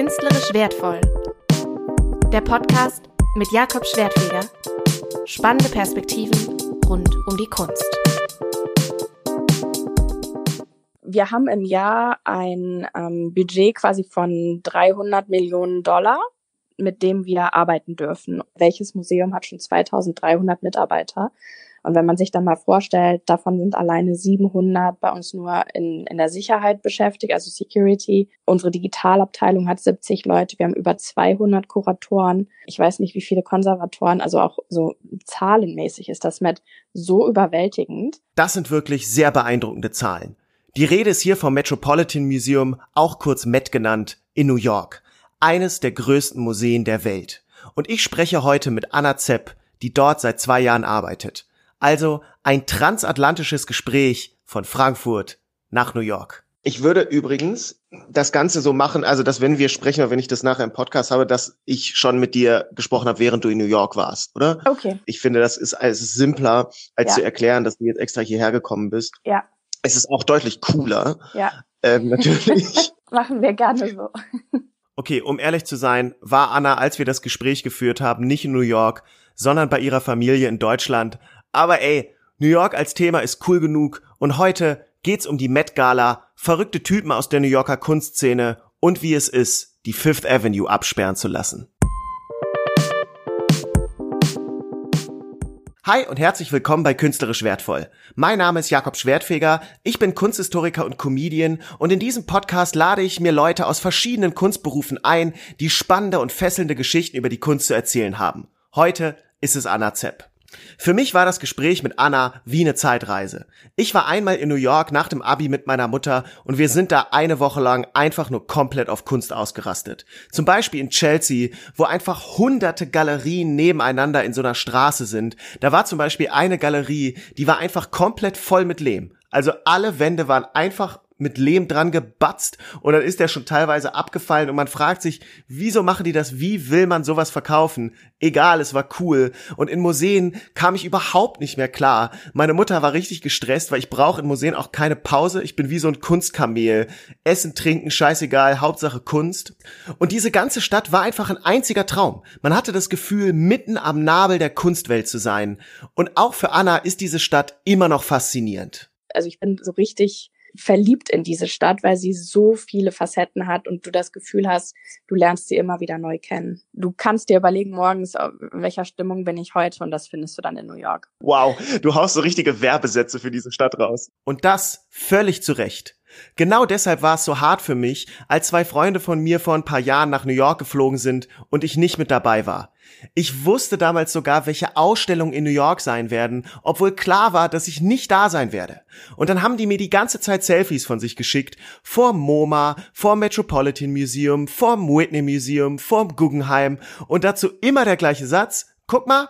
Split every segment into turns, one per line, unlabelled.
Künstlerisch wertvoll. Der Podcast mit Jakob Schwertfeger. Spannende Perspektiven rund um die Kunst.
Wir haben im Jahr ein ähm, Budget quasi von 300 Millionen Dollar, mit dem wir arbeiten dürfen. Welches Museum hat schon 2300 Mitarbeiter? Und wenn man sich dann mal vorstellt, davon sind alleine 700 bei uns nur in, in der Sicherheit beschäftigt, also Security. Unsere Digitalabteilung hat 70 Leute. Wir haben über 200 Kuratoren. Ich weiß nicht, wie viele Konservatoren. Also auch so zahlenmäßig ist das mit so überwältigend.
Das sind wirklich sehr beeindruckende Zahlen. Die Rede ist hier vom Metropolitan Museum, auch kurz Met genannt, in New York. Eines der größten Museen der Welt. Und ich spreche heute mit Anna Zepp, die dort seit zwei Jahren arbeitet. Also ein transatlantisches Gespräch von Frankfurt nach New York. Ich würde übrigens das Ganze so machen, also dass wenn wir sprechen oder wenn ich das nachher im Podcast habe, dass ich schon mit dir gesprochen habe, während du in New York warst, oder?
Okay.
Ich finde, das ist, es ist simpler, als ja. zu erklären, dass du jetzt extra hierher gekommen bist.
Ja.
Es ist auch deutlich cooler.
Ja.
Ähm, natürlich.
Machen wir gerne so.
Okay, um ehrlich zu sein, war Anna, als wir das Gespräch geführt haben, nicht in New York, sondern bei ihrer Familie in Deutschland, aber ey, New York als Thema ist cool genug und heute geht's um die Met Gala, verrückte Typen aus der New Yorker Kunstszene und wie es ist, die Fifth Avenue absperren zu lassen. Hi und herzlich willkommen bei Künstlerisch Wertvoll. Mein Name ist Jakob Schwertfeger, ich bin Kunsthistoriker und Comedian und in diesem Podcast lade ich mir Leute aus verschiedenen Kunstberufen ein, die spannende und fesselnde Geschichten über die Kunst zu erzählen haben. Heute ist es Anna Zepp. Für mich war das Gespräch mit Anna wie eine Zeitreise. Ich war einmal in New York nach dem Abi mit meiner Mutter und wir sind da eine Woche lang einfach nur komplett auf Kunst ausgerastet. Zum Beispiel in Chelsea, wo einfach hunderte Galerien nebeneinander in so einer Straße sind. Da war zum Beispiel eine Galerie, die war einfach komplett voll mit Lehm. Also alle Wände waren einfach mit Lehm dran gebatzt und dann ist der schon teilweise abgefallen und man fragt sich, wieso machen die das? Wie will man sowas verkaufen? Egal, es war cool. Und in Museen kam ich überhaupt nicht mehr klar. Meine Mutter war richtig gestresst, weil ich brauche in Museen auch keine Pause. Ich bin wie so ein Kunstkamel. Essen, trinken, scheißegal, Hauptsache Kunst. Und diese ganze Stadt war einfach ein einziger Traum. Man hatte das Gefühl, mitten am Nabel der Kunstwelt zu sein. Und auch für Anna ist diese Stadt immer noch faszinierend.
Also ich bin so richtig verliebt in diese Stadt, weil sie so viele Facetten hat und du das Gefühl hast, du lernst sie immer wieder neu kennen. Du kannst dir überlegen morgens, in welcher Stimmung bin ich heute und das findest du dann in New York.
Wow, du haust so richtige Werbesätze für diese Stadt raus. Und das völlig zu Recht. Genau deshalb war es so hart für mich, als zwei Freunde von mir vor ein paar Jahren nach New York geflogen sind und ich nicht mit dabei war. Ich wusste damals sogar, welche Ausstellungen in New York sein werden, obwohl klar war, dass ich nicht da sein werde. Und dann haben die mir die ganze Zeit Selfies von sich geschickt, vor MoMA, vor Metropolitan Museum, vor Whitney Museum, vor Guggenheim und dazu immer der gleiche Satz, guck mal,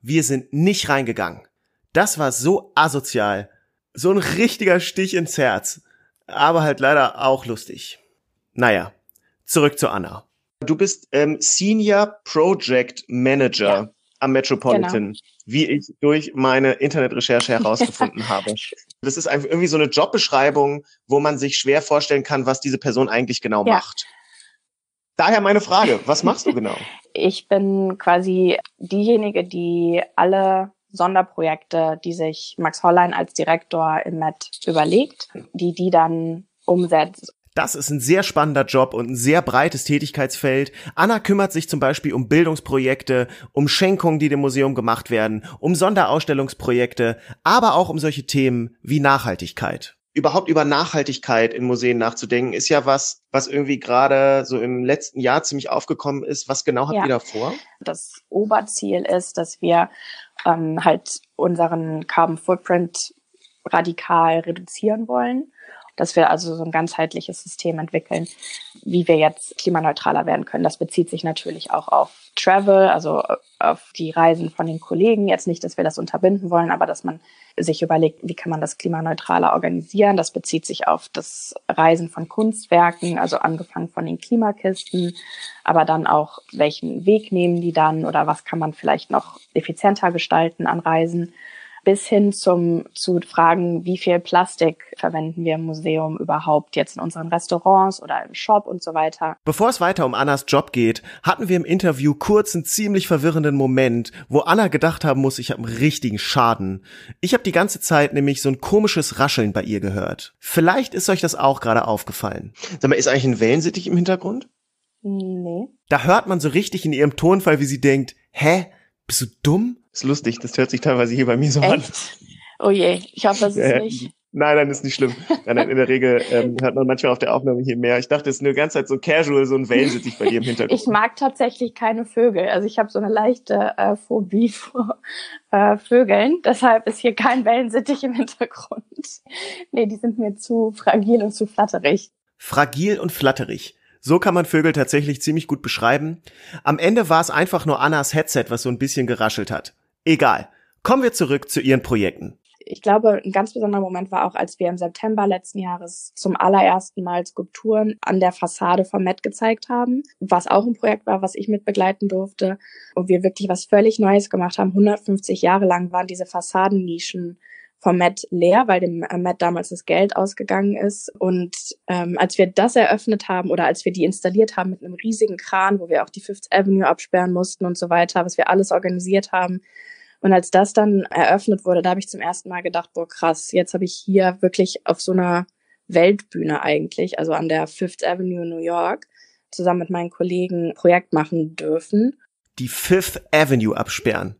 wir sind nicht reingegangen. Das war so asozial. So ein richtiger Stich ins Herz aber halt leider auch lustig. Naja, zurück zu Anna. Du bist ähm, Senior Project Manager ja. am Metropolitan, genau. wie ich durch meine Internetrecherche herausgefunden habe. Das ist einfach irgendwie so eine Jobbeschreibung, wo man sich schwer vorstellen kann, was diese Person eigentlich genau ja. macht. Daher meine Frage, was machst du genau?
Ich bin quasi diejenige, die alle Sonderprojekte, die sich Max Hollein als Direktor im Met überlegt, die die dann umsetzt.
Das ist ein sehr spannender Job und ein sehr breites Tätigkeitsfeld. Anna kümmert sich zum Beispiel um Bildungsprojekte, um Schenkungen, die dem Museum gemacht werden, um Sonderausstellungsprojekte, aber auch um solche Themen wie Nachhaltigkeit überhaupt über Nachhaltigkeit in Museen nachzudenken, ist ja was, was irgendwie gerade so im letzten Jahr ziemlich aufgekommen ist. Was genau habt ja. ihr da vor?
Das Oberziel ist, dass wir ähm, halt unseren Carbon Footprint radikal reduzieren wollen dass wir also so ein ganzheitliches System entwickeln, wie wir jetzt klimaneutraler werden können. Das bezieht sich natürlich auch auf Travel, also auf die Reisen von den Kollegen. Jetzt nicht, dass wir das unterbinden wollen, aber dass man sich überlegt, wie kann man das klimaneutraler organisieren. Das bezieht sich auf das Reisen von Kunstwerken, also angefangen von den Klimakisten, aber dann auch, welchen Weg nehmen die dann oder was kann man vielleicht noch effizienter gestalten an Reisen bis hin zum zu Fragen, wie viel Plastik verwenden wir im Museum überhaupt jetzt in unseren Restaurants oder im Shop und so weiter.
Bevor es weiter um Annas Job geht, hatten wir im Interview kurz einen ziemlich verwirrenden Moment, wo Anna gedacht haben muss, ich habe einen richtigen Schaden. Ich habe die ganze Zeit nämlich so ein komisches Rascheln bei ihr gehört. Vielleicht ist euch das auch gerade aufgefallen.
Sag mal, ist eigentlich ein Wellensittich im Hintergrund?
Nee.
Da hört man so richtig in ihrem Tonfall, wie sie denkt, hä, bist du dumm?
Ist lustig, das hört sich teilweise hier bei mir so
Echt?
an.
Oh je, ich hoffe, das ist
Ja,
nicht.
Nein, nein, ist nicht schlimm. Nein, nein, in der Regel ähm, hört man manchmal auf der Aufnahme hier mehr. Ich dachte, es ist nur ganze Zeit so casual, so ein Wellensittich bei dir im Hintergrund.
Ich mag tatsächlich keine Vögel. Also ich habe so eine leichte äh, Phobie vor äh, Vögeln. Deshalb ist hier kein Wellensittich im Hintergrund. nee, die sind mir zu fragil und zu flatterig.
Fragil und flatterig. So kann man Vögel tatsächlich ziemlich gut beschreiben. Am Ende war es einfach nur Annas Headset, was so ein bisschen geraschelt hat. Egal. Kommen wir zurück zu ihren Projekten.
Ich glaube, ein ganz besonderer Moment war auch, als wir im September letzten Jahres zum allerersten Mal Skulpturen an der Fassade vom Met gezeigt haben, was auch ein Projekt war, was ich mit begleiten durfte und wir wirklich was völlig Neues gemacht haben. 150 Jahre lang waren diese Fassadennischen vom Met leer, weil dem äh, Met damals das Geld ausgegangen ist. Und ähm, als wir das eröffnet haben oder als wir die installiert haben mit einem riesigen Kran, wo wir auch die Fifth Avenue absperren mussten und so weiter, was wir alles organisiert haben, und als das dann eröffnet wurde, da habe ich zum ersten Mal gedacht, boah krass, jetzt habe ich hier wirklich auf so einer Weltbühne eigentlich, also an der Fifth Avenue New York, zusammen mit meinen Kollegen Projekt machen dürfen.
Die Fifth Avenue absperren.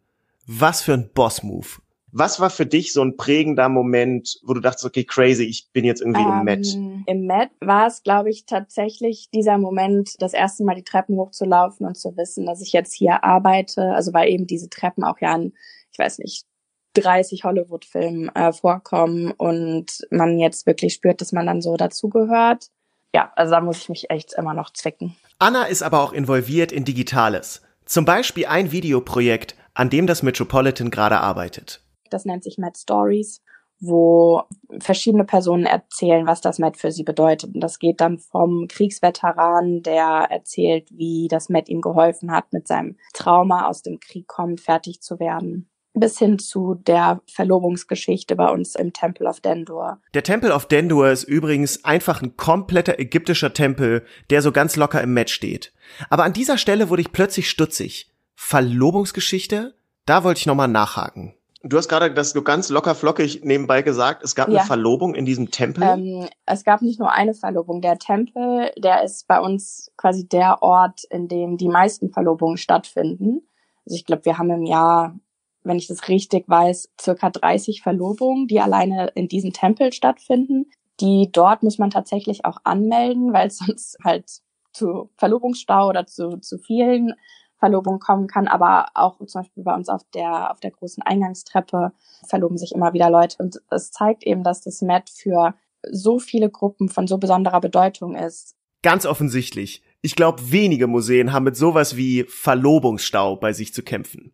Was für ein Boss-Move.
Was war für dich so ein prägender Moment, wo du dachtest, okay, crazy, ich bin jetzt irgendwie im Met?
Ähm, Im Met war es, glaube ich, tatsächlich dieser Moment, das erste Mal die Treppen hochzulaufen und zu wissen, dass ich jetzt hier arbeite. Also weil eben diese Treppen auch ja an, ich weiß nicht, 30 Hollywood-Filmen äh, vorkommen und man jetzt wirklich spürt, dass man dann so dazugehört. Ja, also da muss ich mich echt immer noch zwicken.
Anna ist aber auch involviert in Digitales. Zum Beispiel ein Videoprojekt, an dem das Metropolitan gerade arbeitet.
Das nennt sich Met Stories, wo verschiedene Personen erzählen, was das Met für sie bedeutet. Und das geht dann vom Kriegsveteran, der erzählt, wie das Met ihm geholfen hat, mit seinem Trauma aus dem Krieg kommt, fertig zu werden. Bis hin zu der Verlobungsgeschichte bei uns im Temple of Dendur.
Der Temple of Dendur ist übrigens einfach ein kompletter ägyptischer Tempel, der so ganz locker im Match steht. Aber an dieser Stelle wurde ich plötzlich stutzig. Verlobungsgeschichte? Da wollte ich nochmal nachhaken.
Du hast gerade das so ganz locker flockig nebenbei gesagt, es gab
Ja.
eine Verlobung in diesem Tempel.
Ähm, es gab nicht nur eine Verlobung. Der Tempel, der ist bei uns quasi der Ort, in dem die meisten Verlobungen stattfinden. Also ich glaube, wir haben im Jahr, wenn ich das richtig weiß, circa 30 Verlobungen, die alleine in diesem Tempel stattfinden. Die dort muss man tatsächlich auch anmelden, weil es sonst halt zu Verlobungsstau oder zu, zu vielen Verlobungen kommen kann, aber auch zum Beispiel bei uns auf der, auf der großen Eingangstreppe verloben sich immer wieder Leute. Und es zeigt eben, dass das Met für so viele Gruppen von so besonderer Bedeutung ist.
Ganz offensichtlich. Ich glaube, wenige Museen haben mit sowas wie Verlobungsstau bei sich zu kämpfen.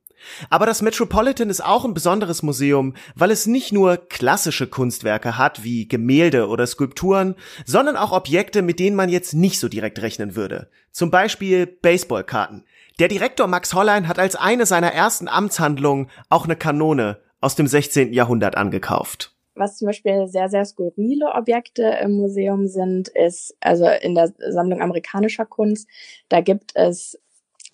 Aber das Metropolitan ist auch ein besonderes Museum, weil es nicht nur klassische Kunstwerke hat, wie Gemälde oder Skulpturen, sondern auch Objekte, mit denen man jetzt nicht so direkt rechnen würde. Zum Beispiel Baseballkarten. Der Direktor Max Hollein hat als eine seiner ersten Amtshandlungen auch eine Kanone aus dem 16. Jahrhundert angekauft.
Was zum Beispiel sehr, sehr skurrile Objekte im Museum sind, ist, also in der Sammlung amerikanischer Kunst, da gibt es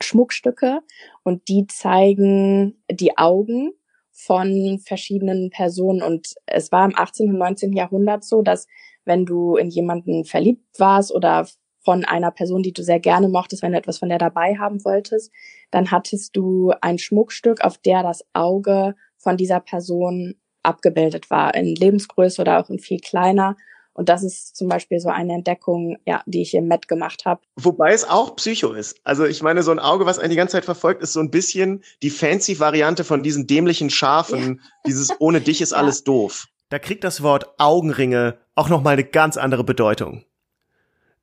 Schmuckstücke und die zeigen die Augen von verschiedenen Personen. Und es war im 18. und 19. Jahrhundert so, dass wenn du in jemanden verliebt warst oder von einer Person, die du sehr gerne mochtest, wenn du etwas von der dabei haben wolltest, dann hattest du ein Schmuckstück, auf der das Auge von dieser Person abgebildet war, in Lebensgröße oder auch in viel kleiner. Und das ist zum Beispiel so eine Entdeckung, ja, die ich im Met gemacht habe.
Wobei es auch Psycho ist. Also ich meine, so ein Auge, was einen die ganze Zeit verfolgt, ist so ein bisschen die fancy Variante von diesen dämlichen Schafen. Dieses ohne dich ist
Ja.
alles doof.
Da kriegt das Wort Augenringe auch noch mal eine ganz andere Bedeutung.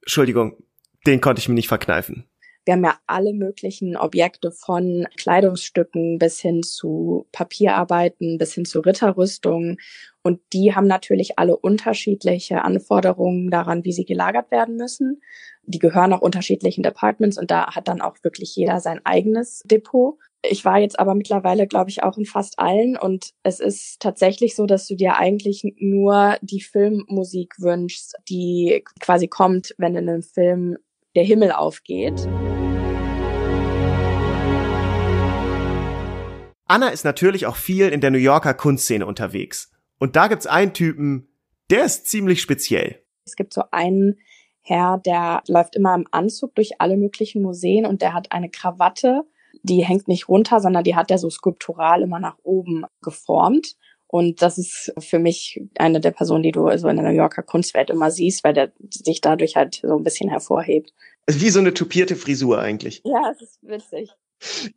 Entschuldigung, den konnte ich mir nicht verkneifen.
Wir haben ja alle möglichen Objekte von Kleidungsstücken bis hin zu Papierarbeiten, bis hin zu Ritterrüstungen. Und die haben natürlich alle unterschiedliche Anforderungen daran, wie sie gelagert werden müssen. Die gehören auch unterschiedlichen Departments und da hat dann auch wirklich jeder sein eigenes Depot. Ich war jetzt aber mittlerweile, glaube ich, auch in fast allen und es ist tatsächlich so, dass du dir eigentlich nur die Filmmusik wünschst, die quasi kommt, wenn in einem Film der Himmel aufgeht.
Anna ist natürlich auch viel in der New Yorker Kunstszene unterwegs. Und da gibt's einen Typen, der ist ziemlich speziell.
Es gibt so einen Herr, der läuft immer im Anzug durch alle möglichen Museen und der hat eine Krawatte, die hängt nicht runter, sondern die hat er so skulptural immer nach oben geformt. Und das ist für mich eine der Personen, die du so in der New Yorker Kunstwelt immer siehst, weil der sich dadurch halt so ein bisschen hervorhebt.
Wie so eine tupierte Frisur eigentlich.
Ja, es ist witzig.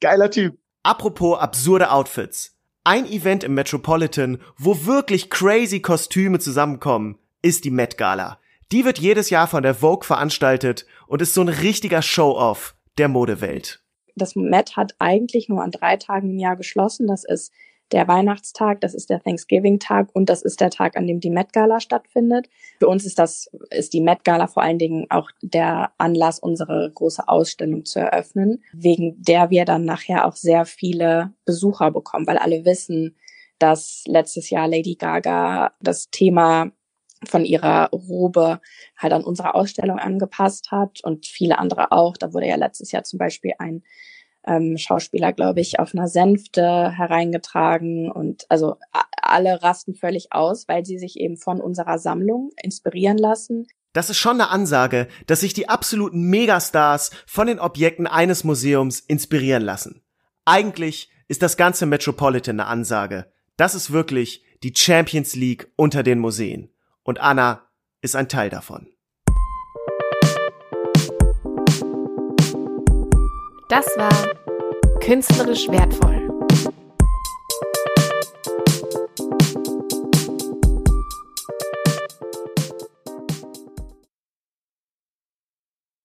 Geiler Typ.
Apropos absurde Outfits. Ein Event im Metropolitan, wo wirklich crazy Kostüme zusammenkommen, ist die Met Gala. Die wird jedes Jahr von der Vogue veranstaltet und ist so ein richtiger Show-off der Modewelt.
Das Met hat eigentlich nur an drei Tagen im Jahr geschlossen. Das ist der Weihnachtstag, das ist der Thanksgiving-Tag und das ist der Tag, an dem die Met Gala stattfindet. Für uns ist das, ist die Met Gala vor allen Dingen auch der Anlass, unsere große Ausstellung zu eröffnen, wegen der wir dann nachher auch sehr viele Besucher bekommen, weil alle wissen, dass letztes Jahr Lady Gaga das Thema von ihrer Robe halt an unsere Ausstellung angepasst hat und viele andere auch. Da wurde ja letztes Jahr zum Beispiel ein ähm, Schauspieler, glaube ich, auf einer Sänfte hereingetragen und also alle rasten völlig aus, weil sie sich eben von unserer Sammlung inspirieren lassen.
Das ist schon eine Ansage, dass sich die absoluten Megastars von den Objekten eines Museums inspirieren lassen. Eigentlich ist das ganze Metropolitan eine Ansage. Das ist wirklich die Champions League unter den Museen. Und Anna ist ein Teil davon.
Das war künstlerisch wertvoll.